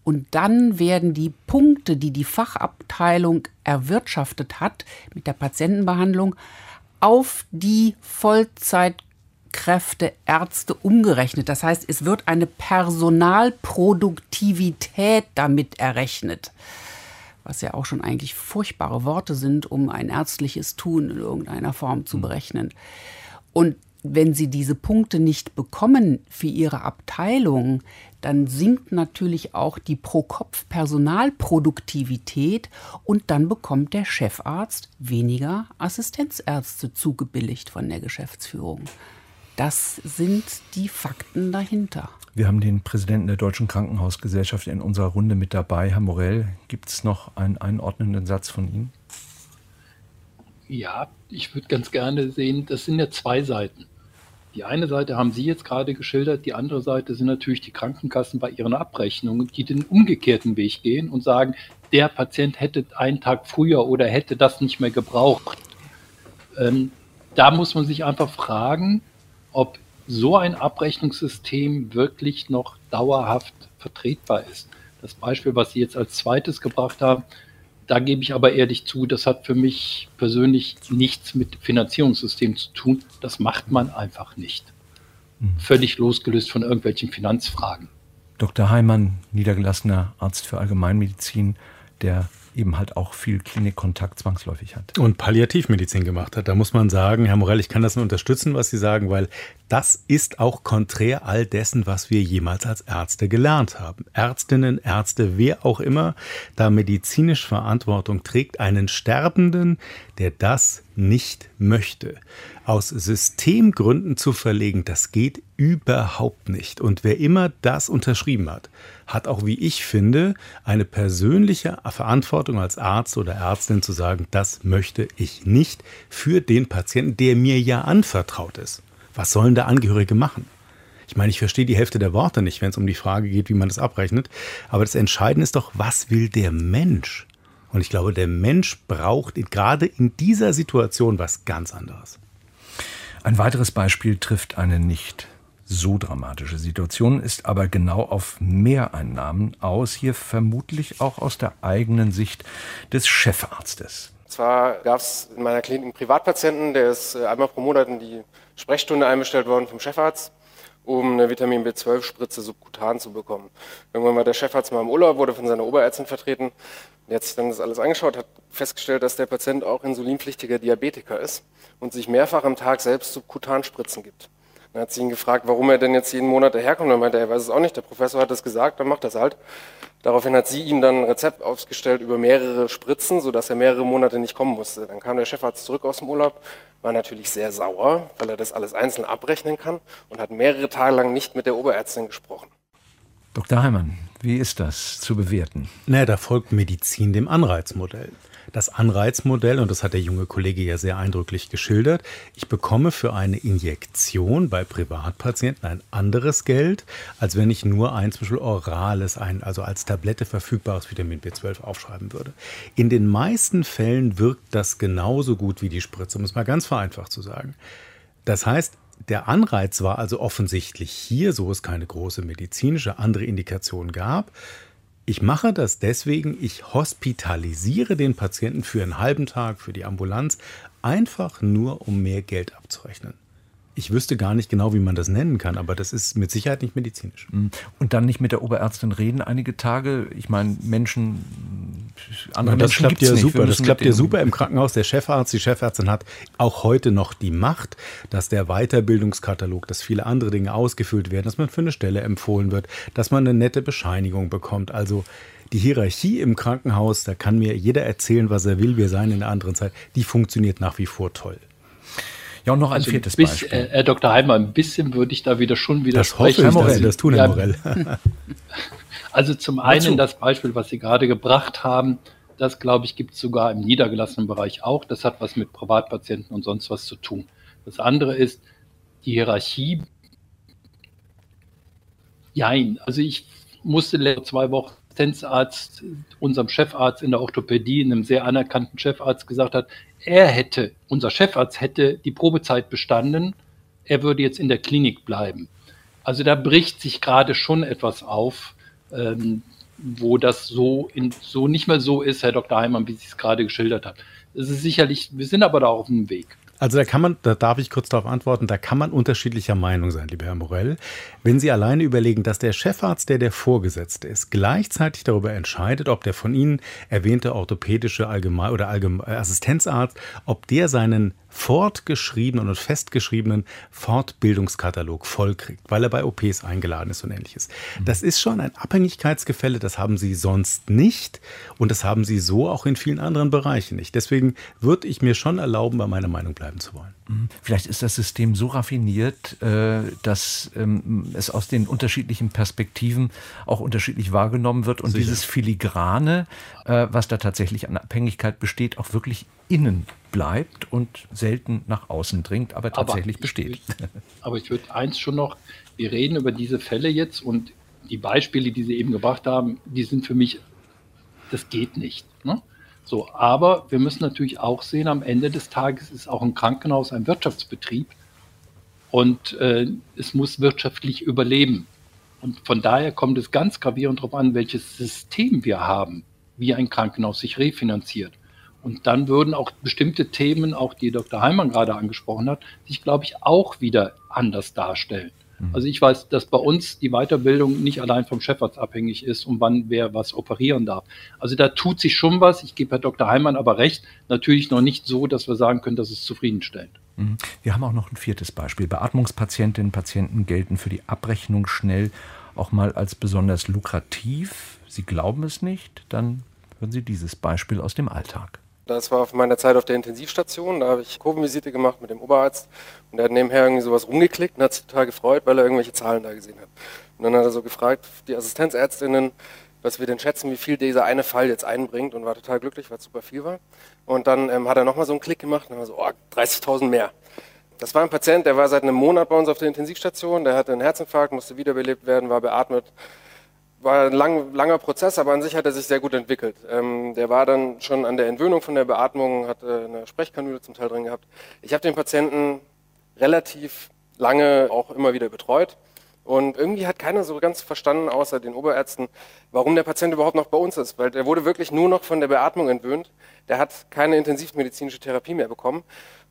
Speaker 3: Und dann werden die Punkte, die die Fachabteilung erwirtschaftet hat mit der Patientenbehandlung, auf die Vollzeitkräfte Ärzte umgerechnet. Das heißt, es wird eine Personalproduktivität damit errechnet. Was ja auch schon eigentlich furchtbare Worte sind, um ein ärztliches Tun in irgendeiner Form zu berechnen. Und wenn Sie diese Punkte nicht bekommen für Ihre Abteilung, dann sinkt natürlich auch die Pro-Kopf-Personalproduktivität und dann bekommt der Chefarzt weniger Assistenzärzte zugebilligt von der Geschäftsführung. Das sind die Fakten dahinter.
Speaker 2: Wir haben den Präsidenten der Deutschen Krankenhausgesellschaft in unserer Runde mit dabei. Herr Morell, gibt es noch einen einordnenden Satz von Ihnen?
Speaker 4: Ja, ich würde ganz gerne sehen, das sind ja zwei Seiten. Die eine Seite haben Sie jetzt gerade geschildert, die andere Seite sind natürlich die Krankenkassen bei ihren Abrechnungen, die den umgekehrten Weg gehen und sagen, der Patient hätte einen Tag früher oder hätte das nicht mehr gebraucht. Ähm, da muss man sich einfach fragen, ob so ein Abrechnungssystem wirklich noch dauerhaft vertretbar ist. Das Beispiel, was Sie jetzt als zweites gebracht haben, da gebe ich aber ehrlich zu, das hat für mich persönlich nichts mit Finanzierungssystem zu tun. Das macht man einfach nicht. Mhm. Völlig losgelöst von irgendwelchen Finanzfragen.
Speaker 2: Dr. Heimann, niedergelassener Arzt für Allgemeinmedizin, der eben halt auch viel Klinikkontakt zwangsläufig hat.
Speaker 5: Und Palliativmedizin gemacht hat. Da muss man sagen, Herr Morell, ich kann das nur unterstützen, was Sie sagen, weil das ist auch konträr all dessen, was wir jemals als Ärzte gelernt haben. Ärztinnen, Ärzte, wer auch immer da medizinisch Verantwortung trägt, einen Sterbenden, der das nicht möchte, aus Systemgründen zu verlegen, das geht überhaupt nicht. Und wer immer das unterschrieben hat, hat auch, wie ich finde, eine persönliche Verantwortung als Arzt oder Ärztin zu sagen, das möchte ich nicht für den Patienten, der mir ja anvertraut ist. Was sollen da Angehörige machen? Ich meine, ich verstehe die Hälfte der Worte nicht, wenn es um die Frage geht, wie man das abrechnet. Aber das Entscheidende ist doch, was will der Mensch? Und ich glaube, der Mensch braucht gerade in dieser Situation was ganz anderes.
Speaker 2: Ein weiteres Beispiel trifft eine nicht so dramatische Situation, ist aber genau auf Mehreinnahmen aus, hier vermutlich auch aus der eigenen Sicht des Chefarztes.
Speaker 7: Zwar gab es in meiner Klinik einen Privatpatienten, der ist äh, einmal pro Monat in die Sprechstunde einbestellt worden vom Chefarzt. Um eine Vitamin B12-Spritze subkutan zu bekommen. Irgendwann war der Chefarzt mal im Urlaub, wurde von seiner Oberärztin vertreten. Der hat sich dann das alles angeschaut, hat festgestellt, dass der Patient auch insulinpflichtiger Diabetiker ist und sich mehrfach am Tag selbst Subkutanspritzen gibt. Dann hat sie ihn gefragt, warum er denn jetzt jeden Monat daherkommt. Dann meinte er, er weiß es auch nicht. Der Professor hat das gesagt, dann macht das halt. Daraufhin hat sie ihm dann ein Rezept aufgestellt über mehrere Spritzen, sodass er mehrere Monate nicht kommen musste. Dann kam der Chefarzt zurück aus dem Urlaub, war natürlich sehr sauer, weil er das alles einzeln abrechnen kann und hat mehrere Tage lang nicht mit der Oberärztin gesprochen.
Speaker 2: Dr. Heimann, wie ist das zu bewerten?
Speaker 5: Naja, da folgt Medizin dem Anreizmodell das Anreizmodell, und das hat der junge Kollege ja sehr eindrücklich geschildert, ich bekomme für eine Injektion bei Privatpatienten ein anderes Geld, als wenn ich nur ein zum Beispiel orales, ein, also als Tablette verfügbares Vitamin B12 aufschreiben würde. In den meisten Fällen wirkt das genauso gut wie die Spritze, um es mal ganz vereinfacht zu sagen. Das heißt, der Anreiz war also offensichtlich hier, so es keine große medizinische andere Indikation gab, ich mache das deswegen, ich hospitalisiere den Patienten für einen halben Tag, für die Ambulanz, einfach nur, um mehr Geld abzurechnen. Ich wüsste gar nicht genau, wie man das nennen kann, aber das ist mit Sicherheit nicht medizinisch.
Speaker 2: Mhm. Und dann nicht mit der Oberärztin reden einige Tage. Ich meine, Menschen,
Speaker 5: andere das Menschen klappt ja super. Das klappt ja super im Krankenhaus. Der Chefarzt, die Chefärztin hat auch heute noch die Macht, dass der Weiterbildungskatalog, dass viele andere Dinge ausgefüllt werden, dass man für eine Stelle empfohlen wird, dass man eine nette Bescheinigung bekommt. Also die Hierarchie im Krankenhaus, da kann mir jeder erzählen, was er will. Wir seien in einer anderen Zeit. Die funktioniert nach wie vor toll.
Speaker 2: Ja, und noch ein also viertes bis, Beispiel.
Speaker 4: Äh, Herr Dr. Heimer, ein bisschen würde ich da wieder schon
Speaker 5: widersprechen. Das hoffe ich, dass Sie das tun, Herr Morell. *laughs*
Speaker 4: also zum einen das Beispiel, was Sie gerade gebracht haben, das, glaube ich, gibt es sogar im niedergelassenen Bereich auch. Das hat was mit Privatpatienten und sonst was zu tun. Das andere ist die Hierarchie. Jein. Also ich musste zwei Wochen Assistenzarzt, unserem Chefarzt in der Orthopädie, einem sehr anerkannten Chefarzt gesagt hat, er hätte, unser Chefarzt hätte die Probezeit bestanden, er würde jetzt in der Klinik bleiben. Also da bricht sich gerade schon etwas auf, ähm, wo das so, in, so nicht mehr so ist, Herr Dr. Heimann, wie Sie es gerade geschildert hat. Es ist sicherlich, wir sind aber da auf dem Weg.
Speaker 5: Also da kann man, da darf ich kurz darauf antworten, da kann man unterschiedlicher Meinung sein, lieber Herr Morell. Wenn Sie alleine überlegen, dass der Chefarzt, der der Vorgesetzte ist, gleichzeitig darüber entscheidet, ob der von Ihnen erwähnte orthopädische Allgemein oder Allgemein Assistenzarzt, ob der seinen fortgeschriebenen und festgeschriebenen Fortbildungskatalog vollkriegt, weil er bei OPs eingeladen ist und ähnliches. Mhm. Das ist schon ein Abhängigkeitsgefälle, das haben sie sonst nicht und das haben sie so auch in vielen anderen Bereichen nicht. Deswegen würde ich mir schon erlauben, bei meiner Meinung bleiben zu wollen.
Speaker 2: Mhm. Vielleicht ist das System so raffiniert, äh, dass ähm, es aus den unterschiedlichen Perspektiven auch unterschiedlich wahrgenommen wird und Sicher. dieses Filigrane, äh, was da tatsächlich an Abhängigkeit besteht, auch wirklich innen bleibt und selten nach außen dringt, aber tatsächlich aber besteht.
Speaker 4: Würd, aber ich würde eins schon noch, wir reden über diese Fälle jetzt und die Beispiele, die Sie eben gebracht haben, die sind für mich, das geht nicht. Ne? So, aber wir müssen natürlich auch sehen, am Ende des Tages ist auch ein Krankenhaus ein Wirtschaftsbetrieb und äh, es muss wirtschaftlich überleben. Und von daher kommt es ganz gravierend darauf an, welches System wir haben, wie ein Krankenhaus sich refinanziert. Und dann würden auch bestimmte Themen, auch die Dr. Heimann gerade angesprochen hat, sich, glaube ich, auch wieder anders darstellen. Mhm. Also ich weiß, dass bei uns die Weiterbildung nicht allein vom Chefarzt abhängig ist und wann wer was operieren darf. Also da tut sich schon was. Ich gebe Herr Dr. Heimann aber recht. Natürlich noch nicht so, dass wir sagen können, dass es zufriedenstellend.
Speaker 2: Mhm. Wir haben auch noch ein viertes Beispiel. Beatmungspatientinnen und Patienten gelten für die Abrechnung schnell auch mal als besonders lukrativ. Sie glauben es nicht, dann hören Sie dieses Beispiel aus dem Alltag.
Speaker 7: Das war auf meiner Zeit auf der Intensivstation. Da habe ich Kurvenvisite gemacht mit dem Oberarzt und der hat nebenher irgendwie sowas rumgeklickt und hat sich total gefreut, weil er irgendwelche Zahlen da gesehen hat. Und dann hat er so gefragt, die Assistenzärztinnen, was wir denn schätzen, wie viel dieser eine Fall jetzt einbringt und war total glücklich, weil es super viel war. Und dann ähm, hat er nochmal so einen Klick gemacht und war so, oh, 30.000 mehr. Das war ein Patient, der war seit einem Monat bei uns auf der Intensivstation, der hatte einen Herzinfarkt, musste wiederbelebt werden, war beatmet war ein lang, langer Prozess, aber an sich hat er sich sehr gut entwickelt. Ähm, der war dann schon an der Entwöhnung von der Beatmung, hat eine Sprechkanüle zum Teil drin gehabt. Ich habe den Patienten relativ lange auch immer wieder betreut. Und irgendwie hat keiner so ganz verstanden, außer den Oberärzten, warum der Patient überhaupt noch bei uns ist. Weil der wurde wirklich nur noch von der Beatmung entwöhnt. der hat keine intensivmedizinische Therapie mehr bekommen.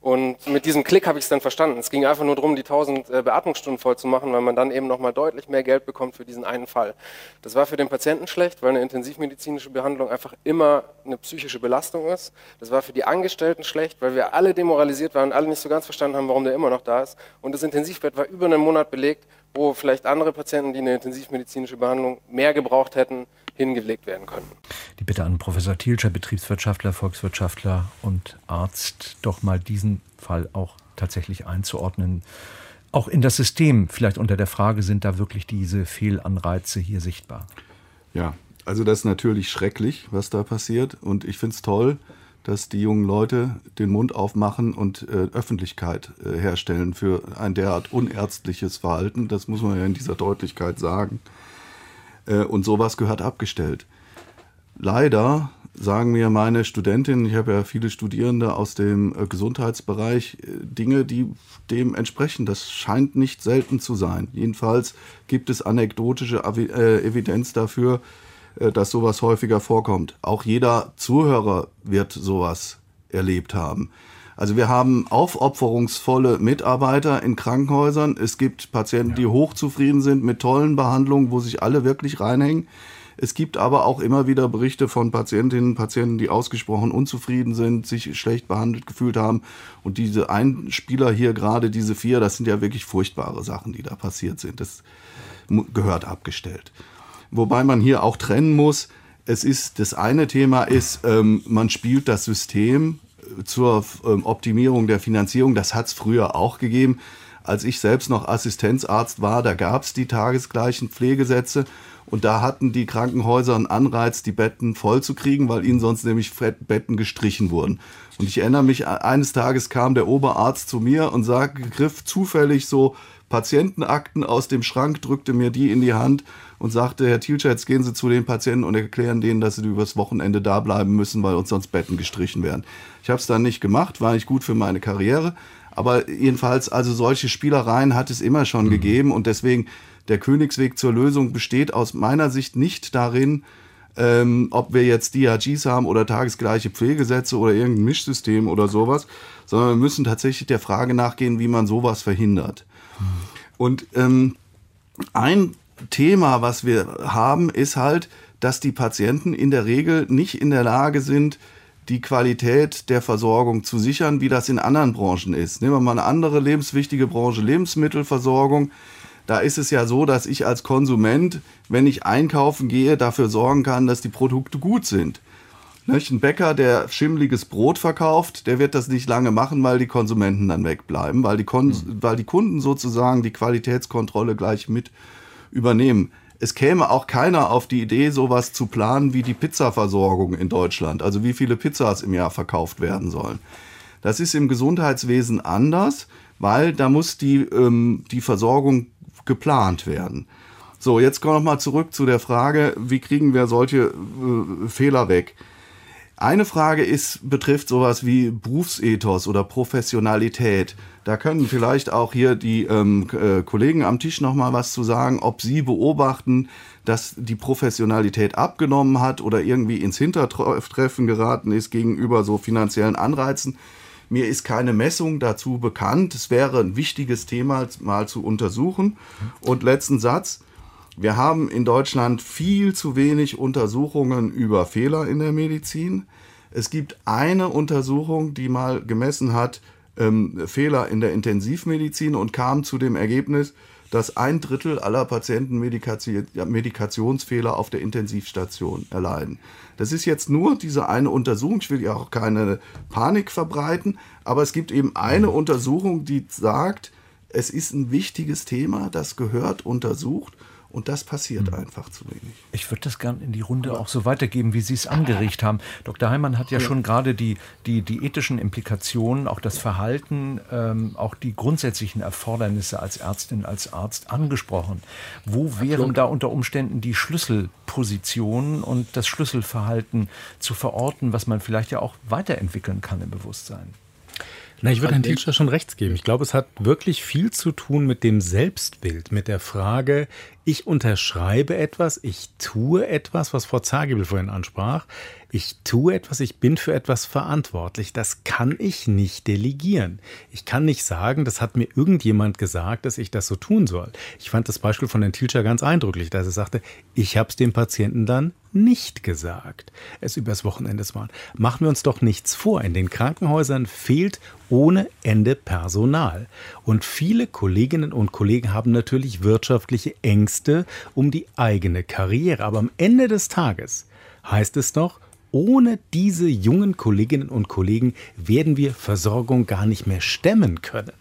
Speaker 7: Und mit diesem Klick habe ich es dann verstanden. Es ging einfach nur darum, die 1000 äh, Beatmungsstunden voll zu machen, weil man dann eben nochmal deutlich mehr Geld bekommt für diesen einen Fall. Das war für den Patienten schlecht, weil eine intensivmedizinische Behandlung einfach immer eine psychische Belastung ist. Das war für die Angestellten schlecht, weil wir alle demoralisiert waren und alle nicht so ganz verstanden haben, warum der immer noch da ist. Und das Intensivbett war über einen Monat belegt, wo vielleicht andere Patienten, die eine intensivmedizinische Behandlung mehr gebraucht hätten, hingelegt werden können.
Speaker 2: Die Bitte an Professor Thielscher, Betriebswirtschaftler, Volkswirtschaftler und Arzt, doch mal diesen Fall auch tatsächlich einzuordnen. Auch in das System, vielleicht unter der Frage, sind da wirklich diese Fehlanreize hier sichtbar?
Speaker 6: Ja, also das ist natürlich schrecklich, was da passiert. Und ich finde es toll, dass die jungen Leute den Mund aufmachen und äh, Öffentlichkeit äh, herstellen für ein derart unärztliches Verhalten. Das muss man ja in dieser Deutlichkeit sagen. Äh, und sowas gehört abgestellt. Leider sagen mir meine Studentinnen, ich habe ja viele Studierende aus dem äh, Gesundheitsbereich, äh, Dinge, die dem entsprechen. Das scheint nicht selten zu sein. Jedenfalls gibt es anekdotische Evidenz dafür, dass sowas häufiger vorkommt. Auch jeder Zuhörer wird sowas erlebt haben. Also wir haben aufopferungsvolle Mitarbeiter in Krankenhäusern. Es gibt Patienten, die hochzufrieden sind mit tollen Behandlungen, wo sich alle wirklich reinhängen. Es gibt aber auch immer wieder Berichte von Patientinnen und Patienten, die ausgesprochen unzufrieden sind, sich schlecht behandelt gefühlt haben. Und diese Einspieler hier gerade, diese vier, das sind ja wirklich furchtbare Sachen, die da passiert sind. Das gehört abgestellt. Wobei man hier auch trennen muss, es ist, das eine Thema ist, ähm, man spielt das System zur ähm, Optimierung der Finanzierung. Das hat es früher auch gegeben. Als ich selbst noch Assistenzarzt war, da gab es die tagesgleichen Pflegesätze und da hatten die Krankenhäuser einen Anreiz, die Betten voll zu kriegen, weil ihnen sonst nämlich Betten gestrichen wurden. Und ich erinnere mich, eines Tages kam der Oberarzt zu mir und sagte, griff zufällig so Patientenakten aus dem Schrank, drückte mir die in die Hand und sagte, Herr Thielscher, jetzt gehen Sie zu den Patienten und erklären denen, dass sie übers Wochenende da bleiben müssen, weil uns sonst Betten gestrichen werden. Ich habe es dann nicht gemacht, war nicht gut für meine Karriere. Aber jedenfalls, also solche Spielereien hat es immer schon mhm. gegeben und deswegen der Königsweg zur Lösung besteht aus meiner Sicht nicht darin, ähm, ob wir jetzt DRGs haben oder tagesgleiche Pflegesätze oder irgendein Mischsystem oder sowas, sondern wir müssen tatsächlich der Frage nachgehen, wie man sowas verhindert. Und ähm, ein Thema, was wir haben, ist halt, dass die Patienten in der Regel nicht in der Lage sind, die Qualität der Versorgung zu sichern, wie das in anderen Branchen ist. Nehmen wir mal eine andere lebenswichtige Branche, Lebensmittelversorgung. Da ist es ja so, dass ich als Konsument, wenn ich einkaufen gehe, dafür sorgen kann, dass die Produkte gut sind. Ein Bäcker, der schimmliges Brot verkauft, der wird das nicht lange machen, weil die Konsumenten dann wegbleiben, weil die, Kon mhm. weil die Kunden sozusagen die Qualitätskontrolle gleich mit übernehmen. Es käme auch keiner auf die Idee, sowas zu planen wie die Pizzaversorgung in Deutschland, also wie viele Pizzas im Jahr verkauft werden sollen. Das ist im Gesundheitswesen anders, weil da muss die, ähm, die Versorgung geplant werden. So, jetzt kommen wir nochmal zurück zu der Frage, wie kriegen wir solche äh, Fehler weg? Eine Frage ist, betrifft sowas wie Berufsethos oder Professionalität. Da können vielleicht auch hier die ähm, äh, Kollegen am Tisch noch mal was zu sagen, ob sie beobachten, dass die Professionalität abgenommen hat oder irgendwie ins Hintertreffen geraten ist gegenüber so finanziellen Anreizen. Mir ist keine Messung dazu bekannt. Es wäre ein wichtiges Thema mal zu untersuchen. Und letzten Satz. Wir haben in Deutschland viel zu wenig Untersuchungen über Fehler in der Medizin. Es gibt eine Untersuchung, die mal gemessen hat ähm, Fehler in der Intensivmedizin und kam zu dem Ergebnis, dass ein Drittel aller Patienten Medikation, Medikationsfehler auf der Intensivstation erleiden. Das ist jetzt nur diese eine Untersuchung. Ich will ja auch keine Panik verbreiten, aber es gibt eben eine Untersuchung, die sagt, es ist ein wichtiges Thema, das gehört untersucht und das passiert mhm. einfach zu wenig.
Speaker 2: Ich würde das gerne in die Runde Aber auch so weitergeben, wie Sie es angeregt haben. Dr. Heimann hat ja, ja. schon gerade die, die, die ethischen Implikationen, auch das Verhalten, ähm, auch die grundsätzlichen Erfordernisse als Ärztin, als Arzt angesprochen. Wo wären da unter Umständen die Schlüsselpositionen und das Schlüsselverhalten zu verorten, was man vielleicht ja auch weiterentwickeln kann im Bewusstsein?
Speaker 5: Na, ich würde Herrn Tilscher schon rechts geben. Ich glaube, es hat wirklich viel zu tun mit dem Selbstbild, mit der Frage, ich unterschreibe etwas, ich tue etwas, was Frau Zagebel vorhin ansprach. Ich tue etwas, ich bin für etwas verantwortlich. Das kann ich nicht delegieren. Ich kann nicht sagen, das hat mir irgendjemand gesagt, dass ich das so tun soll. Ich fand das Beispiel von Herrn Tilscher ganz eindrücklich, dass er sagte, ich habe es dem Patienten dann nicht gesagt, es übers Wochenende waren. Machen wir uns doch nichts vor. In den Krankenhäusern fehlt ohne Ende Personal. Und viele Kolleginnen und Kollegen haben natürlich wirtschaftliche Ängste um die eigene Karriere. Aber am Ende des Tages heißt es doch, ohne diese jungen Kolleginnen und Kollegen werden wir Versorgung gar nicht mehr stemmen können.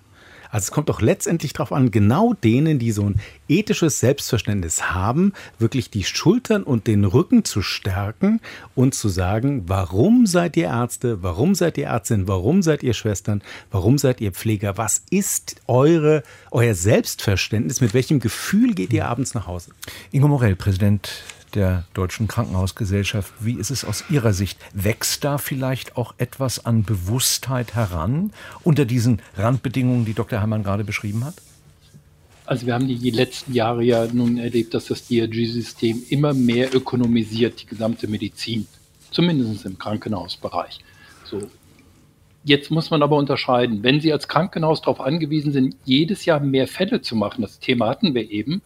Speaker 5: Also es kommt doch letztendlich darauf an, genau denen, die so ein ethisches Selbstverständnis haben, wirklich die Schultern und den Rücken zu stärken und zu sagen, warum seid ihr Ärzte, warum seid ihr Ärztin, warum seid ihr Schwestern, warum seid ihr Pfleger, was ist eure, euer Selbstverständnis, mit welchem Gefühl geht ihr abends nach Hause?
Speaker 2: Ingo Morell, Präsident der Deutschen Krankenhausgesellschaft. Wie ist es aus Ihrer Sicht? Wächst da vielleicht auch etwas an Bewusstheit heran unter diesen Randbedingungen, die Dr. Heimann gerade beschrieben hat?
Speaker 4: Also wir haben die letzten Jahre ja nun erlebt, dass das DRG-System immer mehr ökonomisiert, die gesamte Medizin, zumindest im Krankenhausbereich. So. Jetzt muss man aber unterscheiden, wenn Sie als Krankenhaus darauf angewiesen sind, jedes Jahr mehr Fälle zu machen, das Thema hatten wir eben,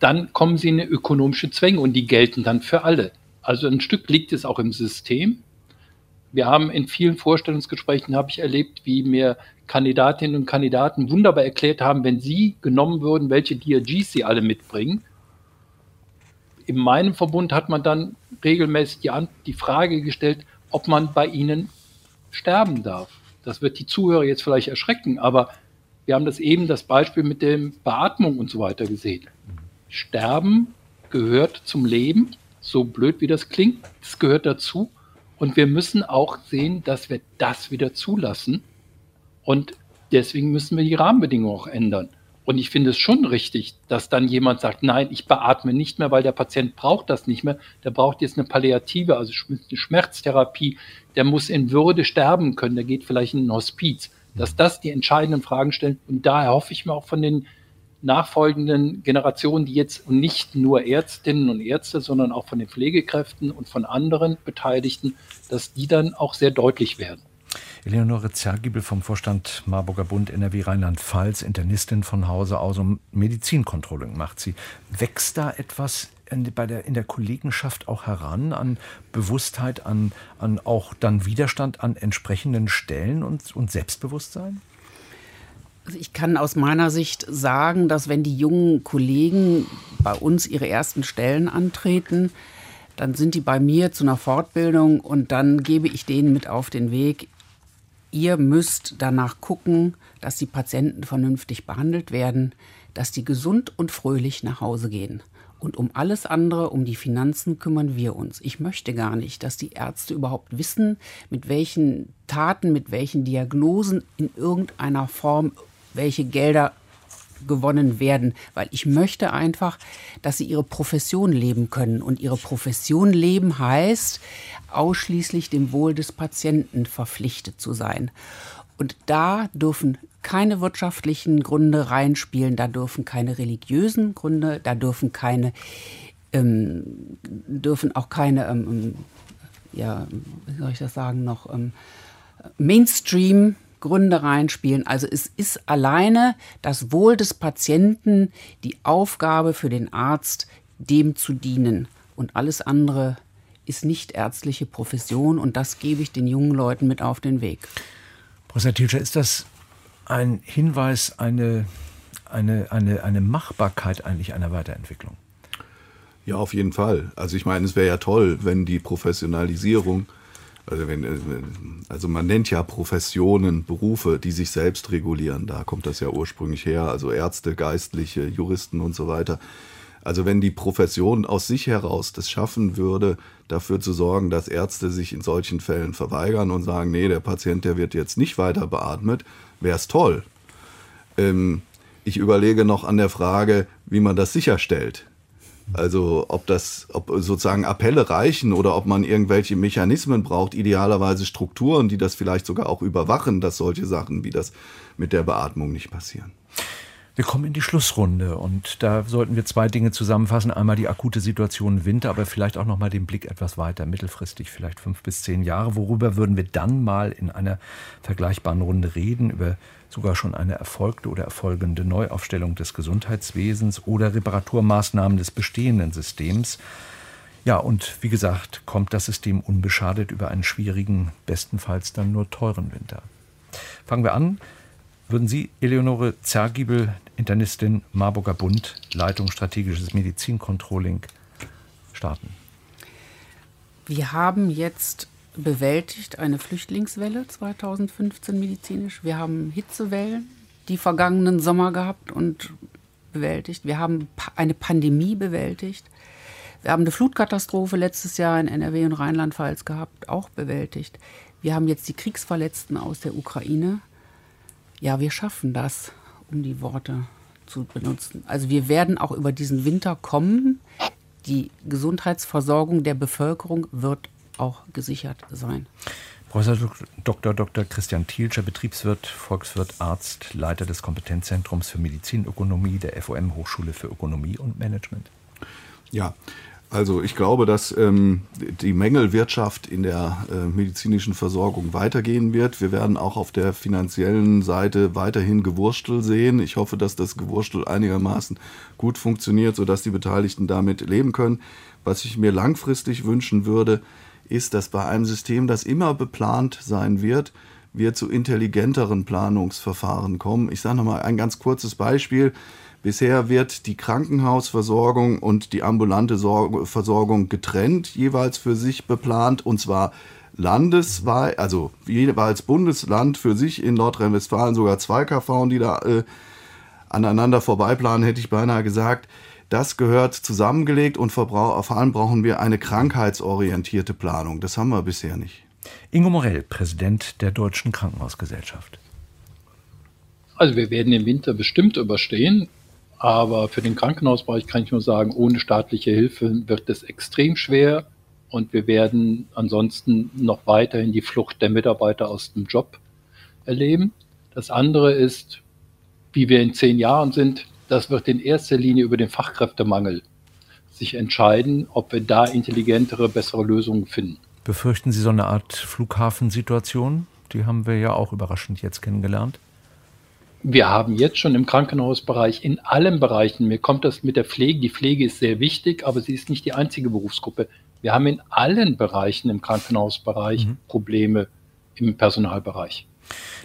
Speaker 4: dann kommen sie in ökonomische Zwänge und die gelten dann für alle. Also ein Stück liegt es auch im System. Wir haben in vielen Vorstellungsgesprächen, habe ich erlebt, wie mir Kandidatinnen und Kandidaten wunderbar erklärt haben, wenn sie genommen würden, welche DRGs sie alle mitbringen. In meinem Verbund hat man dann regelmäßig die, die Frage gestellt, ob man bei ihnen sterben darf. Das wird die Zuhörer jetzt vielleicht erschrecken, aber wir haben das eben das Beispiel mit der Beatmung und so weiter gesehen. Sterben gehört zum Leben, so blöd wie das klingt, es gehört dazu. Und wir müssen auch sehen, dass wir das wieder zulassen. Und deswegen müssen wir die Rahmenbedingungen auch ändern. Und ich finde es schon richtig, dass dann jemand sagt, nein, ich beatme nicht mehr, weil der Patient braucht das nicht mehr. Der braucht jetzt eine Palliative, also eine Schmerztherapie. Der muss in Würde sterben können. Der geht vielleicht in ein Hospiz. Dass das die entscheidenden Fragen stellen. Und daher hoffe ich mir auch von den nachfolgenden Generationen, die jetzt nicht nur Ärztinnen und Ärzte, sondern auch von den Pflegekräften und von anderen Beteiligten, dass die dann auch sehr deutlich werden.
Speaker 2: Eleonore Zergibel vom Vorstand Marburger Bund NRW Rheinland-Pfalz, Internistin von Hause aus und Medizinkontrolling macht sie. Wächst da etwas in, bei der, in der Kollegenschaft auch heran an Bewusstheit, an, an auch dann Widerstand an entsprechenden Stellen und, und Selbstbewusstsein?
Speaker 3: Also ich kann aus meiner Sicht sagen, dass wenn die jungen Kollegen bei uns ihre ersten Stellen antreten, dann sind die bei mir zu einer Fortbildung und dann gebe ich denen mit auf den Weg, ihr müsst danach gucken, dass die Patienten vernünftig behandelt werden, dass die gesund und fröhlich nach Hause gehen. Und um alles andere, um die Finanzen kümmern wir uns. Ich möchte gar nicht, dass die Ärzte überhaupt wissen, mit welchen Taten, mit welchen Diagnosen in irgendeiner Form welche Gelder gewonnen werden, weil ich möchte einfach, dass sie ihre Profession leben können. Und ihre Profession leben heißt, ausschließlich dem Wohl des Patienten verpflichtet zu sein. Und da dürfen keine wirtschaftlichen Gründe reinspielen, da dürfen keine religiösen Gründe, da dürfen keine, ähm, dürfen auch keine, ähm, ähm ja, wie soll ich das sagen, noch ähm, Mainstream Gründe reinspielen. Also es ist alleine das Wohl des Patienten die Aufgabe für den Arzt, dem zu dienen. Und alles andere ist nicht ärztliche Profession und das gebe ich den jungen Leuten mit auf den Weg.
Speaker 2: Professor Tilscher, ist das ein Hinweis, eine, eine, eine, eine Machbarkeit eigentlich einer Weiterentwicklung?
Speaker 6: Ja, auf jeden Fall. Also ich meine, es wäre ja toll, wenn die Professionalisierung also, wenn, äh, also man nennt ja Professionen, Berufe, die sich selbst regulieren. Da kommt das ja ursprünglich her. Also Ärzte, Geistliche, Juristen und so weiter. Also wenn die Profession aus sich heraus das schaffen würde, dafür zu sorgen, dass Ärzte sich in solchen Fällen verweigern und sagen, nee, der Patient, der wird jetzt nicht weiter beatmet, wäre es toll. Ähm, ich überlege noch an der Frage, wie man das sicherstellt. Also ob das, ob sozusagen Appelle reichen oder ob man irgendwelche Mechanismen braucht, idealerweise Strukturen, die das vielleicht sogar auch überwachen, dass solche Sachen wie das mit der Beatmung nicht passieren.
Speaker 2: Wir kommen in die Schlussrunde und da sollten wir zwei Dinge zusammenfassen. Einmal die akute Situation im Winter, aber vielleicht auch noch mal den Blick etwas weiter, mittelfristig, vielleicht fünf bis zehn Jahre. Worüber würden wir dann mal in einer vergleichbaren Runde reden? Über sogar schon eine erfolgte oder erfolgende Neuaufstellung des Gesundheitswesens oder Reparaturmaßnahmen des bestehenden Systems. Ja, und wie gesagt, kommt das System unbeschadet über einen schwierigen, bestenfalls dann nur teuren Winter. Fangen wir an würden Sie, Eleonore Zergiebel, Internistin Marburger Bund, Leitung strategisches Medizincontrolling, starten?
Speaker 3: Wir haben jetzt bewältigt eine Flüchtlingswelle 2015 medizinisch. Wir haben Hitzewellen die vergangenen Sommer gehabt und bewältigt. Wir haben eine Pandemie bewältigt. Wir haben eine Flutkatastrophe letztes Jahr in NRW und Rheinland-Pfalz gehabt, auch bewältigt. Wir haben jetzt die Kriegsverletzten aus der Ukraine ja, wir schaffen das, um die Worte zu benutzen. Also wir werden auch über diesen Winter kommen. Die Gesundheitsversorgung der Bevölkerung wird auch gesichert sein.
Speaker 2: Professor Dr. Dr. Christian Thielscher, Betriebswirt, Volkswirt, Arzt, Leiter des Kompetenzzentrums für Medizinökonomie der FOM Hochschule für Ökonomie und Management.
Speaker 6: Ja, also ich glaube, dass ähm, die Mängelwirtschaft in der äh, medizinischen Versorgung weitergehen wird. Wir werden auch auf der finanziellen Seite weiterhin Gewurstel sehen. Ich hoffe, dass das Gewurstel einigermaßen gut funktioniert, sodass die Beteiligten damit leben können. Was ich mir langfristig wünschen würde, ist, dass bei einem System, das immer beplant sein wird, wir zu intelligenteren Planungsverfahren kommen. Ich sage nochmal ein ganz kurzes Beispiel. Bisher wird die Krankenhausversorgung und die ambulante Versorgung getrennt, jeweils für sich beplant, und zwar landesweit, also jeweils Bundesland für sich in Nordrhein-Westfalen sogar zwei KV, die da äh, aneinander vorbeiplanen, hätte ich beinahe gesagt. Das gehört zusammengelegt und vor allem brauchen wir eine krankheitsorientierte Planung. Das haben wir bisher nicht.
Speaker 2: Ingo Morell, Präsident der Deutschen Krankenhausgesellschaft.
Speaker 4: Also wir werden den Winter bestimmt überstehen. Aber für den Krankenhausbereich kann ich nur sagen, ohne staatliche Hilfe wird es extrem schwer und wir werden ansonsten noch weiterhin die Flucht der Mitarbeiter aus dem Job erleben. Das andere ist, wie wir in zehn Jahren sind, das wird in erster Linie über den Fachkräftemangel sich entscheiden, ob wir da intelligentere, bessere Lösungen finden.
Speaker 2: Befürchten Sie so eine Art Flughafensituation? Die haben wir ja auch überraschend jetzt kennengelernt
Speaker 4: wir haben jetzt schon im Krankenhausbereich in allen Bereichen, mir kommt das mit der Pflege, die Pflege ist sehr wichtig, aber sie ist nicht die einzige Berufsgruppe. Wir haben in allen Bereichen im Krankenhausbereich mhm. Probleme im Personalbereich.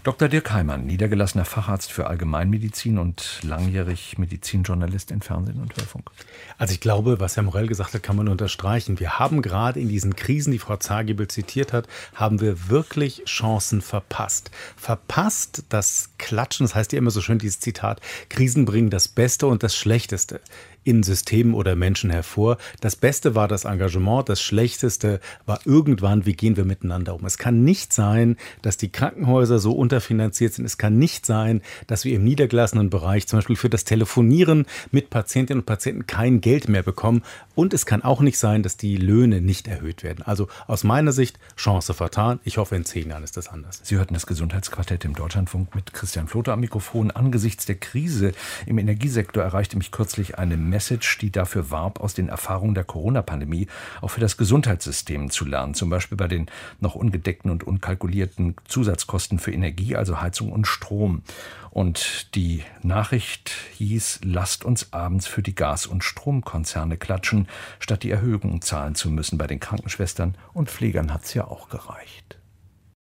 Speaker 2: Dr. Dirk Heimann, niedergelassener Facharzt für Allgemeinmedizin und langjährig Medizinjournalist in Fernsehen und Hörfunk.
Speaker 5: Also ich glaube, was Herr Morell gesagt hat, kann man unterstreichen. Wir haben gerade in diesen Krisen, die Frau Zagebel zitiert hat, haben wir wirklich Chancen verpasst. Verpasst das Klatschen, das heißt ja immer so schön dieses Zitat, Krisen bringen das Beste und das Schlechteste in Systemen oder Menschen hervor. Das Beste war das Engagement, das Schlechteste war irgendwann, wie gehen wir miteinander um. Es kann nicht sein, dass die Krankenhäuser so unterfinanziert sind. Es kann nicht sein, dass wir im niedergelassenen Bereich zum Beispiel für das Telefonieren mit Patientinnen und Patienten kein Geld mehr bekommen. Und es kann auch nicht sein, dass die Löhne nicht erhöht werden. Also aus meiner Sicht Chance vertan. Ich hoffe, in zehn Jahren ist das anders.
Speaker 2: Sie hörten das Gesundheitsquartett im Deutschlandfunk mit Christian Flotter am Mikrofon. Angesichts der Krise im Energiesektor erreichte mich kürzlich eine Message, die dafür warb, aus den Erfahrungen der Corona-Pandemie auch für das Gesundheitssystem zu lernen. Zum Beispiel bei den noch ungedeckten und unkalkulierten Zusatzkosten für Energie, also Heizung und Strom. Und die Nachricht hieß, lasst uns abends für die Gas- und Stromkonzerne klatschen, statt die Erhöhungen zahlen zu müssen. Bei den Krankenschwestern und Pflegern hat es ja auch gereicht.